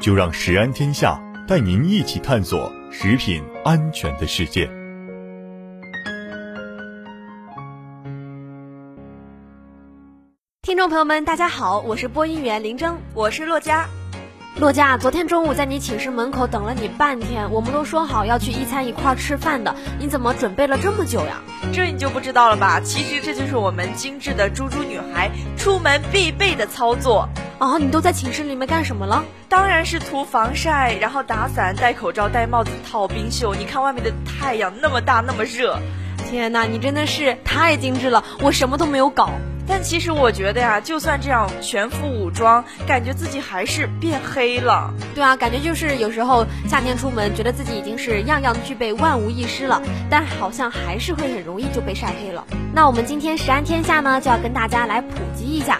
就让食安天下带您一起探索食品安全的世界。听众朋友们，大家好，我是播音员林征，我是洛佳。洛佳，昨天中午在你寝室门口等了你半天，我们都说好要去一餐一块吃饭的，你怎么准备了这么久呀？这你就不知道了吧？其实这就是我们精致的猪猪女孩出门必备的操作。哦，你都在寝室里面干什么了？当然是涂防晒，然后打伞、戴口罩、戴帽子、套冰袖。你看外面的太阳那么大，那么热。天哪，你真的是太精致了，我什么都没有搞。但其实我觉得呀，就算这样全副武装，感觉自己还是变黑了。对啊，感觉就是有时候夏天出门，觉得自己已经是样样具备、万无一失了，但好像还是会很容易就被晒黑了。那我们今天食安天下呢，就要跟大家来普及一下。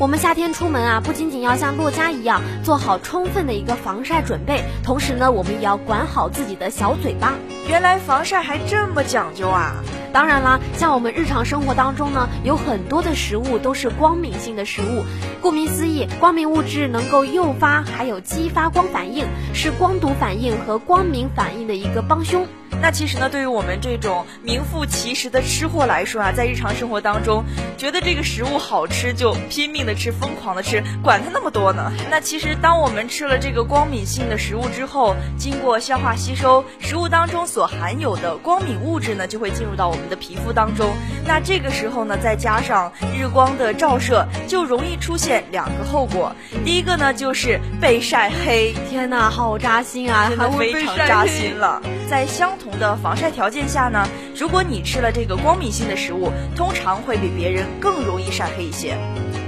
我们夏天出门啊，不仅仅要像洛嘉一样做好充分的一个防晒准备，同时呢，我们也要管好自己的小嘴巴。原来防晒还这么讲究啊！当然啦，像我们日常生活当中呢，有很多的食物都是光敏性的食物。顾名思义，光敏物质能够诱发还有激发光反应，是光毒反应和光敏反应的一个帮凶。那其实呢，对于我们这种名副其实的吃货来说啊，在日常生活当中，觉得这个食物好吃就拼命的吃，疯狂的吃，管它那么多呢。那其实当我们吃了这个光敏性的食物之后，经过消化吸收，食物当中所含有的光敏物质呢，就会进入到我们的皮肤当中。那这个时候呢，再加上日光的照射，就容易出现两个后果。第一个呢，就是被晒黑。天哪，好扎心啊，真的非常扎心了。在相同的防晒条件下呢，如果你吃了这个光敏性的食物，通常会比别人更容易晒黑一些。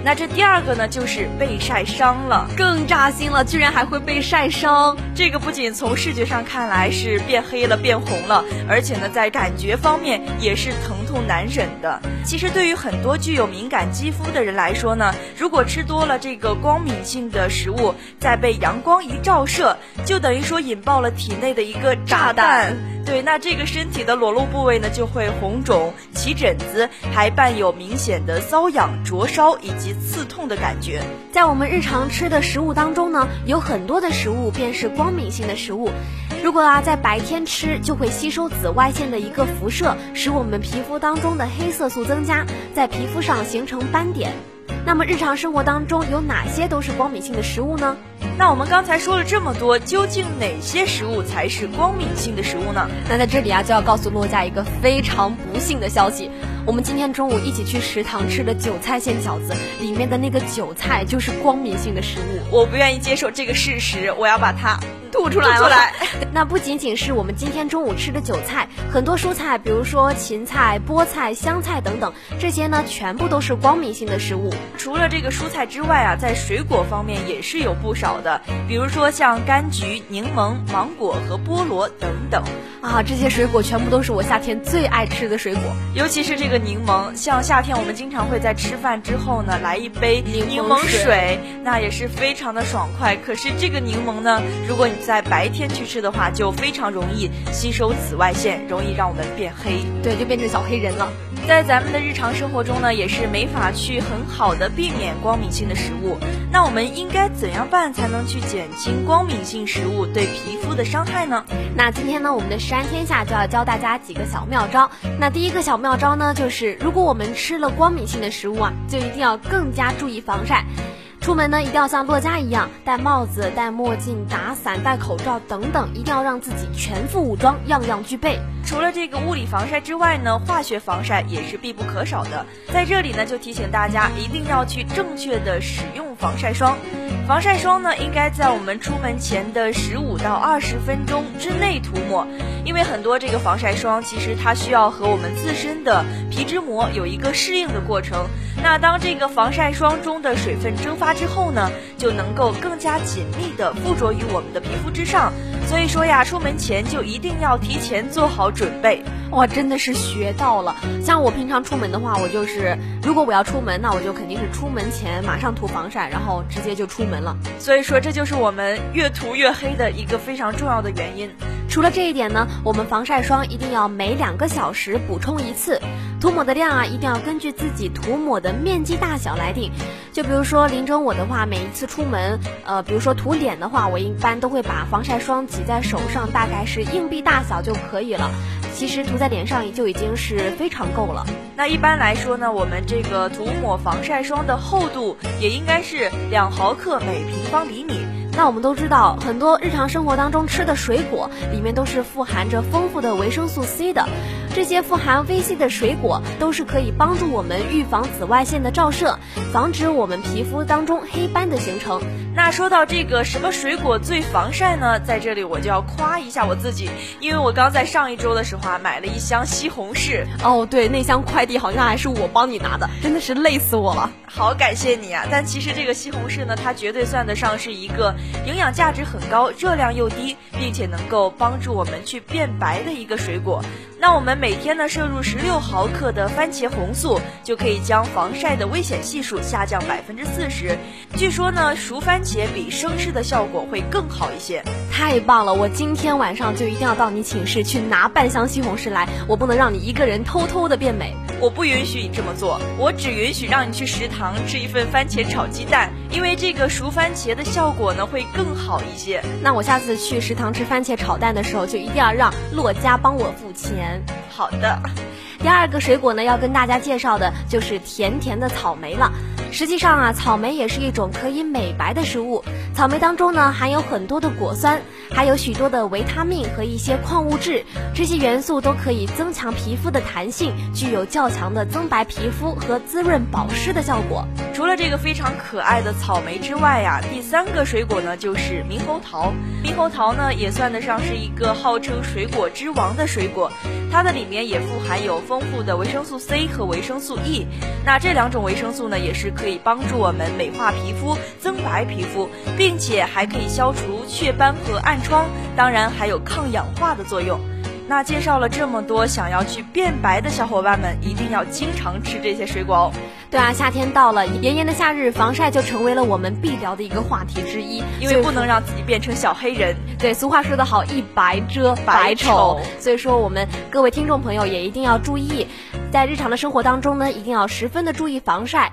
那这第二个呢，就是被晒伤了，更扎心了，居然还会被晒伤。这个不仅从视觉上看来是变黑了、变红了，而且呢，在感觉方面也是疼痛难忍的。其实对于很多具有敏感肌肤的人来说呢，如果吃多了这个光敏性的食物，再被阳光一照射，就等于说引爆了体内的一个炸弹。对，那这个身体的裸露部位呢，就会红肿、起疹子，还伴有明显的瘙痒、灼烧以及刺痛的感觉。在我们日常吃的食物当中呢，有很多的食物便是光敏性的食物。如果啊在白天吃，就会吸收紫外线的一个辐射，使我们皮肤当中的黑色素增加，在皮肤上形成斑点。那么日常生活当中有哪些都是光敏性的食物呢？那我们刚才说了这么多，究竟哪些食物才是光敏性的食物呢？那在这里啊，就要告诉洛家一个非常不幸的消息：我们今天中午一起去食堂吃的韭菜馅饺子，里面的那个韭菜就是光敏性的食物。我不愿意接受这个事实，我要把它吐出来。吐出来。那不仅仅是我们今天中午吃的韭菜，很多蔬菜，比如说芹菜、菠菜、香菜等等，这些呢全部都是光敏性的食物。除了这个蔬菜之外啊，在水果方面也是有不少的。比如说像柑橘、柠檬、芒果和菠萝等等啊，这些水果全部都是我夏天最爱吃的水果。尤其是这个柠檬，像夏天我们经常会在吃饭之后呢，来一杯柠檬水，那也是非常的爽快。可是这个柠檬呢，如果你在白天去吃的话，就非常容易吸收紫外线，容易让我们变黑，对，就变成小黑人了。在咱们的日常生活中呢，也是没法去很好的避免光敏性的食物。那我们应该怎样办才能去减轻光敏性食物对皮肤的伤害呢？那今天呢，我们的食安天下就要教大家几个小妙招。那第一个小妙招呢，就是如果我们吃了光敏性的食物啊，就一定要更加注意防晒。出门呢，一定要像洛嘉一样戴帽子、戴墨镜、打伞、戴口罩等等，一定要让自己全副武装，样样具备。除了这个物理防晒之外呢，化学防晒也是必不可少的。在这里呢，就提醒大家一定要去正确的使用防晒霜。防晒霜呢，应该在我们出门前的十五到二十分钟之内涂抹，因为很多这个防晒霜其实它需要和我们自身的皮脂膜有一个适应的过程。那当这个防晒霜中的水分蒸发。发之后呢，就能够更加紧密的附着于我们的皮肤之上。所以说呀，出门前就一定要提前做好准备。哇，真的是学到了。像我平常出门的话，我就是如果我要出门，那我就肯定是出门前马上涂防晒，然后直接就出门了。所以说，这就是我们越涂越黑的一个非常重要的原因。除了这一点呢，我们防晒霜一定要每两个小时补充一次，涂抹的量啊一定要根据自己涂抹的面积大小来定。就比如说林中我的话，每一次出门，呃，比如说涂脸的话，我一般都会把防晒霜挤在手上，大概是硬币大小就可以了。其实涂在脸上就已经是非常够了。那一般来说呢，我们这个涂抹防晒霜的厚度也应该是两毫克每平方厘米。那我们都知道，很多日常生活当中吃的水果里面都是富含着丰富的维生素 C 的，这些富含 VC 的水果都是可以帮助我们预防紫外线的照射，防止我们皮肤当中黑斑的形成。那说到这个什么水果最防晒呢？在这里我就要夸一下我自己，因为我刚在上一周的时候啊买了一箱西红柿。哦，对，那箱快递好像还是我帮你拿的，真的是累死我了。好感谢你啊！但其实这个西红柿呢，它绝对算得上是一个营养价值很高、热量又低，并且能够帮助我们去变白的一个水果。那我们每天呢摄入十六毫克的番茄红素，就可以将防晒的危险系数下降百分之四十。据说呢，熟番茄比生吃的效果会更好一些。太棒了！我今天晚上就一定要到你寝室去拿半箱西红柿来，我不能让你一个人偷偷的变美。我不允许你这么做，我只允许让你去食堂吃一份番茄炒鸡蛋，因为这个熟番茄的效果呢会更好一些。那我下次去食堂吃番茄炒蛋的时候，就一定要让洛佳帮我付钱。好的。第二个水果呢，要跟大家介绍的就是甜甜的草莓了。实际上啊，草莓也是一种可以美白的食物。草莓当中呢，含有很多的果酸，还有许多的维他命和一些矿物质，这些元素都可以增强皮肤的弹性，具有较强的增白皮肤和滋润保湿的效果。除了这个非常可爱的草莓之外呀，第三个水果呢就是猕猴桃。猕猴桃呢也算得上是一个号称水果之王的水果，它的里面也富含有丰富的维生素 C 和维生素 E。那这两种维生素呢，也是可以帮助我们美化皮肤、增白皮肤，并且还可以消除雀斑和暗疮，当然还有抗氧化的作用。那介绍了这么多，想要去变白的小伙伴们，一定要经常吃这些水果哦。对啊，夏天到了，炎炎的夏日，防晒就成为了我们必聊的一个话题之一，因为不能让自己变成小黑人。对，俗话说得好，一白遮百丑。所以说，我们各位听众朋友也一定要注意，在日常的生活当中呢，一定要十分的注意防晒。